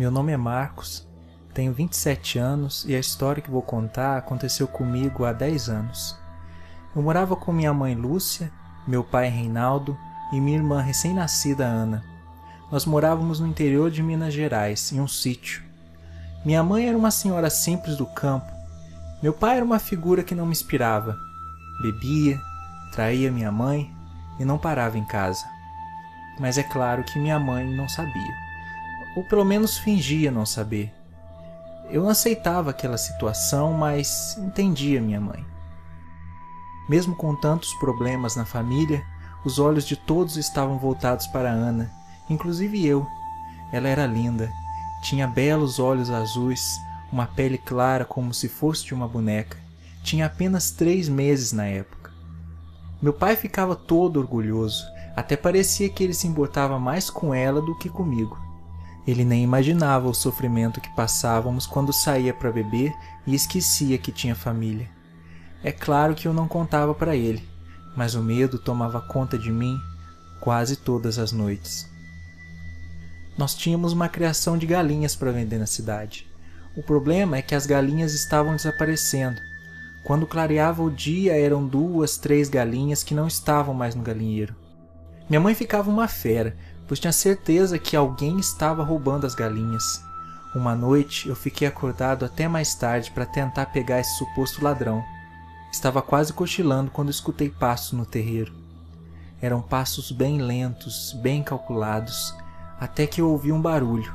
Meu nome é Marcos, tenho 27 anos e a história que vou contar aconteceu comigo há 10 anos. Eu morava com minha mãe Lúcia, meu pai Reinaldo e minha irmã recém-nascida Ana. Nós morávamos no interior de Minas Gerais, em um sítio. Minha mãe era uma senhora simples do campo. Meu pai era uma figura que não me inspirava. Bebia, traía minha mãe e não parava em casa. Mas é claro que minha mãe não sabia, ou pelo menos fingia não saber. Eu não aceitava aquela situação, mas entendia minha mãe. Mesmo com tantos problemas na família, os olhos de todos estavam voltados para Ana, inclusive eu. Ela era linda, tinha belos olhos azuis, uma pele clara como se fosse de uma boneca. Tinha apenas três meses na época. Meu pai ficava todo orgulhoso, até parecia que ele se importava mais com ela do que comigo. Ele nem imaginava o sofrimento que passávamos quando saía para beber e esquecia que tinha família. É claro que eu não contava para ele, mas o medo tomava conta de mim quase todas as noites. Nós tínhamos uma criação de galinhas para vender na cidade. O problema é que as galinhas estavam desaparecendo. Quando clareava o dia, eram duas, três galinhas que não estavam mais no galinheiro. Minha mãe ficava uma fera, pois tinha certeza que alguém estava roubando as galinhas. Uma noite eu fiquei acordado até mais tarde para tentar pegar esse suposto ladrão. Estava quase cochilando quando escutei passos no terreiro. Eram passos bem lentos, bem calculados, até que eu ouvi um barulho.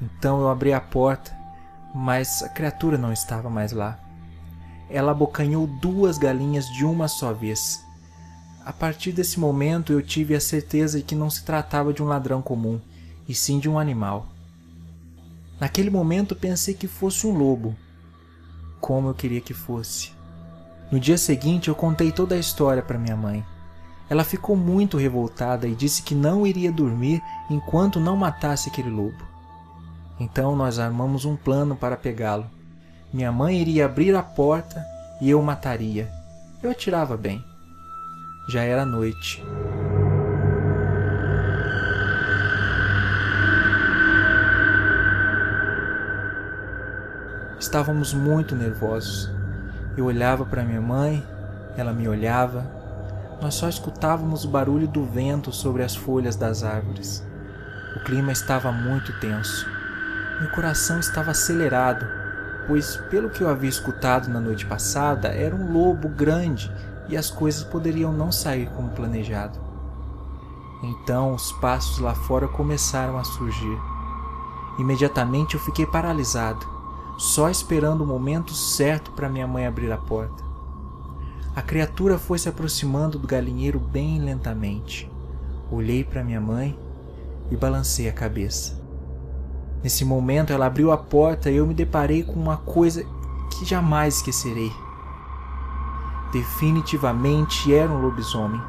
Então eu abri a porta, mas a criatura não estava mais lá. Ela abocanhou duas galinhas de uma só vez. A partir desse momento eu tive a certeza de que não se tratava de um ladrão comum, e sim de um animal. Naquele momento pensei que fosse um lobo. Como eu queria que fosse. No dia seguinte eu contei toda a história para minha mãe. Ela ficou muito revoltada e disse que não iria dormir enquanto não matasse aquele lobo. Então nós armamos um plano para pegá-lo. Minha mãe iria abrir a porta e eu o mataria. Eu atirava bem. Já era noite. Estávamos muito nervosos. Eu olhava para minha mãe, ela me olhava. Nós só escutávamos o barulho do vento sobre as folhas das árvores. O clima estava muito tenso. Meu coração estava acelerado, pois, pelo que eu havia escutado na noite passada, era um lobo grande e as coisas poderiam não sair como planejado. Então os passos lá fora começaram a surgir. Imediatamente eu fiquei paralisado só esperando o momento certo para minha mãe abrir a porta. A criatura foi se aproximando do galinheiro bem lentamente. Olhei para minha mãe e balancei a cabeça. Nesse momento ela abriu a porta e eu me deparei com uma coisa que jamais esquecerei. Definitivamente era um lobisomem.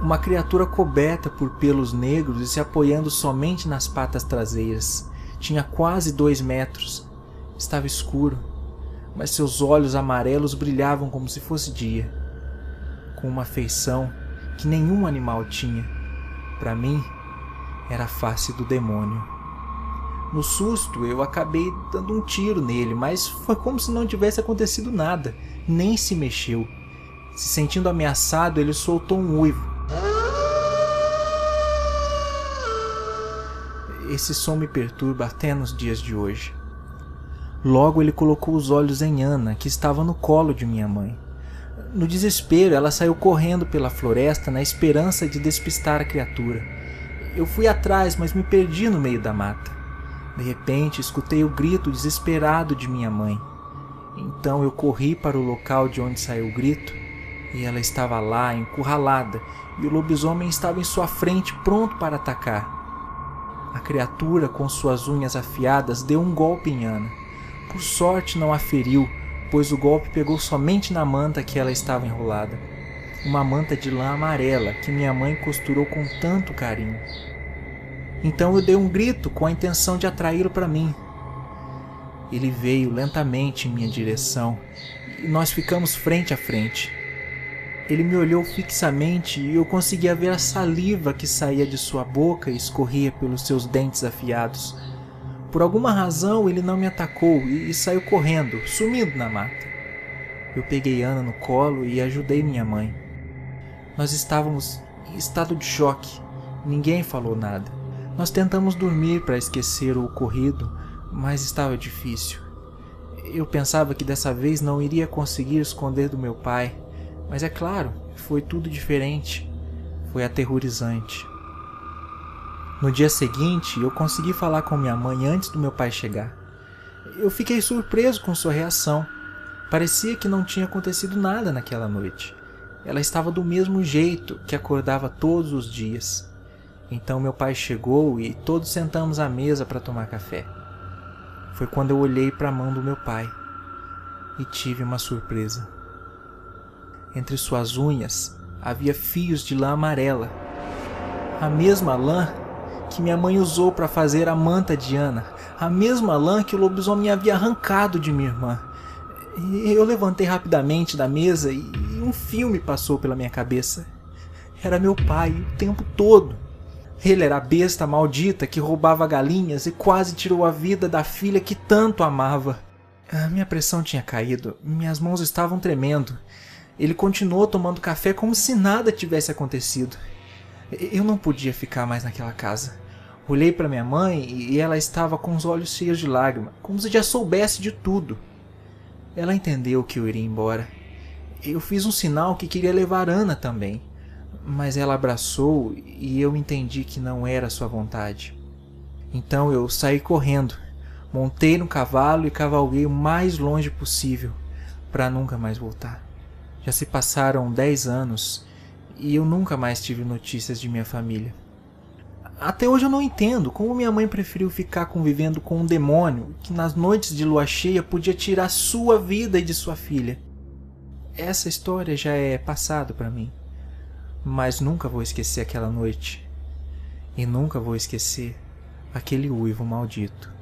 Uma criatura coberta por pelos negros e se apoiando somente nas patas traseiras. Tinha quase dois metros Estava escuro, mas seus olhos amarelos brilhavam como se fosse dia, com uma feição que nenhum animal tinha. Para mim, era a face do demônio. No susto, eu acabei dando um tiro nele, mas foi como se não tivesse acontecido nada, nem se mexeu. Se sentindo ameaçado, ele soltou um uivo. Esse som me perturba até nos dias de hoje. Logo ele colocou os olhos em Ana, que estava no colo de minha mãe. No desespero, ela saiu correndo pela floresta na esperança de despistar a criatura. Eu fui atrás, mas me perdi no meio da mata. De repente, escutei o grito desesperado de minha mãe. Então eu corri para o local de onde saiu o grito e ela estava lá, encurralada, e o lobisomem estava em sua frente, pronto para atacar. A criatura, com suas unhas afiadas, deu um golpe em Ana por sorte não a feriu, pois o golpe pegou somente na manta que ela estava enrolada. Uma manta de lã amarela que minha mãe costurou com tanto carinho. Então eu dei um grito com a intenção de atraí-lo para mim. Ele veio lentamente em minha direção e nós ficamos frente a frente. Ele me olhou fixamente e eu conseguia ver a saliva que saía de sua boca e escorria pelos seus dentes afiados. Por alguma razão ele não me atacou e, e saiu correndo, sumindo na mata. Eu peguei Ana no colo e ajudei minha mãe. Nós estávamos em estado de choque. Ninguém falou nada. Nós tentamos dormir para esquecer o ocorrido, mas estava difícil. Eu pensava que dessa vez não iria conseguir esconder do meu pai, mas é claro, foi tudo diferente. Foi aterrorizante. No dia seguinte, eu consegui falar com minha mãe antes do meu pai chegar. Eu fiquei surpreso com sua reação. Parecia que não tinha acontecido nada naquela noite. Ela estava do mesmo jeito que acordava todos os dias. Então meu pai chegou e todos sentamos à mesa para tomar café. Foi quando eu olhei para a mão do meu pai e tive uma surpresa. Entre suas unhas havia fios de lã amarela, a mesma lã que minha mãe usou para fazer a manta de Ana, a mesma lã que o lobisomem havia arrancado de minha irmã. Eu levantei rapidamente da mesa e um filme passou pela minha cabeça. Era meu pai o tempo todo. Ele era a besta maldita que roubava galinhas e quase tirou a vida da filha que tanto amava. A minha pressão tinha caído, minhas mãos estavam tremendo. Ele continuou tomando café como se nada tivesse acontecido. Eu não podia ficar mais naquela casa. Olhei para minha mãe e ela estava com os olhos cheios de lágrimas, como se já soubesse de tudo. Ela entendeu que eu iria embora. Eu fiz um sinal que queria levar Ana também, mas ela abraçou e eu entendi que não era sua vontade. Então eu saí correndo, montei no cavalo e cavalguei o mais longe possível para nunca mais voltar. Já se passaram dez anos e eu nunca mais tive notícias de minha família. Até hoje eu não entendo como minha mãe preferiu ficar convivendo com um demônio que nas noites de lua cheia podia tirar sua vida e de sua filha. Essa história já é passado para mim, mas nunca vou esquecer aquela noite. E nunca vou esquecer aquele uivo maldito.